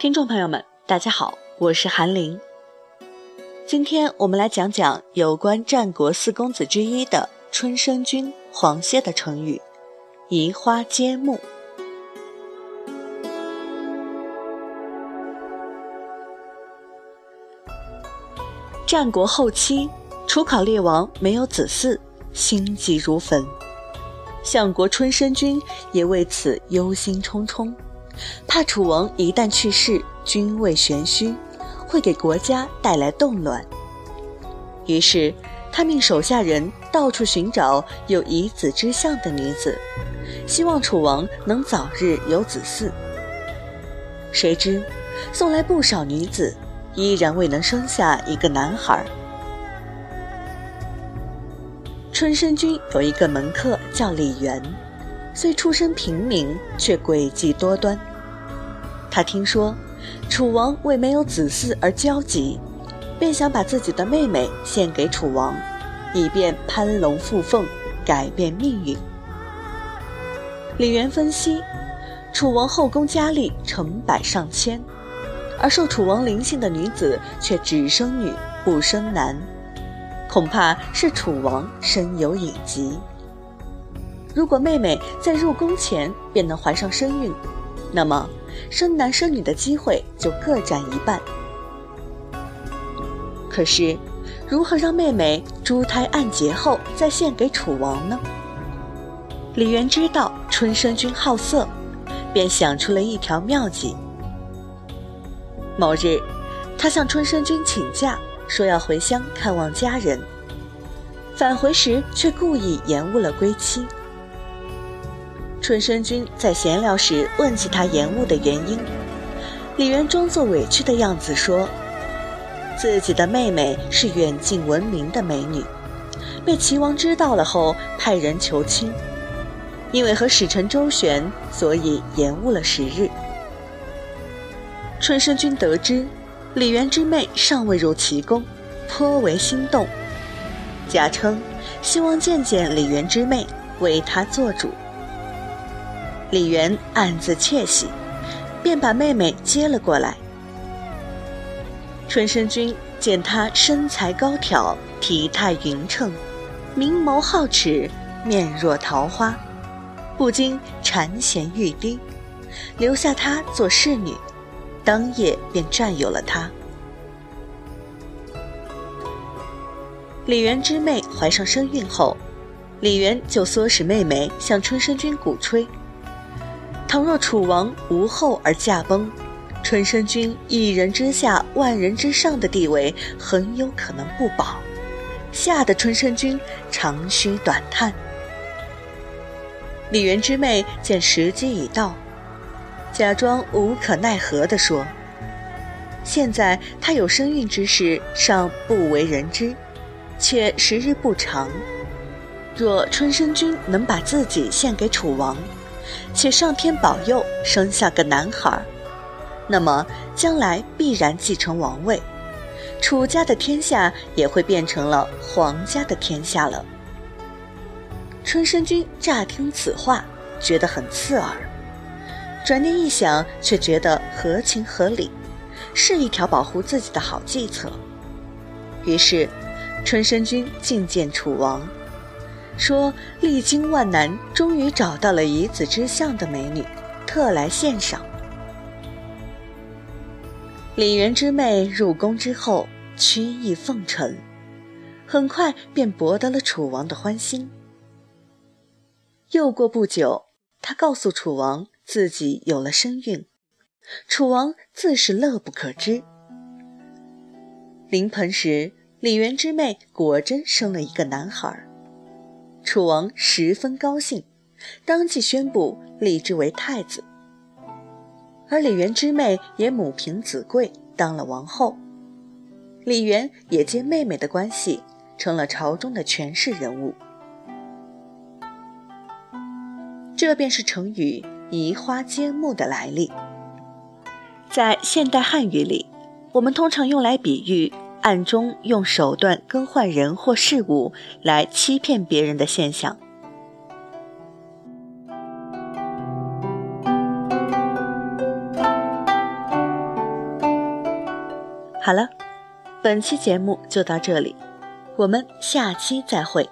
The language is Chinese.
听众朋友们，大家好，我是韩林。今天我们来讲讲有关战国四公子之一的春申君黄歇的成语“移花接木”。战国后期，楚考烈王没有子嗣，心急如焚，相国春申君也为此忧心忡忡。怕楚王一旦去世，君位悬虚，会给国家带来动乱。于是，他命手下人到处寻找有遗子之相的女子，希望楚王能早日有子嗣。谁知，送来不少女子，依然未能生下一个男孩。春申君有一个门客叫李元，虽出身平民，却诡计多端。他听说楚王为没有子嗣而焦急，便想把自己的妹妹献给楚王，以便攀龙附凤，改变命运。李元分析，楚王后宫佳丽成百上千，而受楚王灵性的女子却只生女不生男，恐怕是楚王身有隐疾。如果妹妹在入宫前便能怀上身孕，那么。生男生女的机会就各占一半。可是，如何让妹妹珠胎暗结后再献给楚王呢？李元知道春申君好色，便想出了一条妙计。某日，他向春申君请假，说要回乡看望家人，返回时却故意延误了归期。春申君在闲聊时问起他延误的原因，李元装作委屈的样子说：“自己的妹妹是远近闻名的美女，被齐王知道了后派人求亲，因为和使臣周旋，所以延误了时日。”春申君得知李元之妹尚未入齐宫，颇为心动，假称希望见见李元之妹，为他做主。李元暗自窃喜，便把妹妹接了过来。春申君见她身材高挑，体态匀称，明眸皓齿，面若桃花，不禁馋涎欲滴，留下她做侍女，当夜便占有了她。李元之妹怀上身孕后，李元就唆使妹妹向春申君鼓吹。倘若楚王无后而驾崩，春申君一人之下万人之上的地位很有可能不保，吓得春申君长吁短叹。李元之妹见时机已到，假装无可奈何地说：“现在她有身孕之事尚不为人知，且时日不长，若春申君能把自己献给楚王。”且上天保佑生下个男孩，那么将来必然继承王位，楚家的天下也会变成了皇家的天下了。春申君乍听此话，觉得很刺耳，转念一想，却觉得合情合理，是一条保护自己的好计策。于是，春申君觐见楚王。说历经万难，终于找到了遗子之相的美女，特来献赏。李元之妹入宫之后，曲意奉承，很快便博得了楚王的欢心。又过不久，她告诉楚王自己有了身孕，楚王自是乐不可支。临盆时，李元之妹果真生了一个男孩。楚王十分高兴，当即宣布立之为太子。而李元之妹也母凭子贵，当了王后。李元也借妹妹的关系，成了朝中的权势人物。这便是成语“移花接木”的来历。在现代汉语里，我们通常用来比喻。暗中用手段更换人或事物来欺骗别人的现象。好了本期节目就到这里我们下期再会。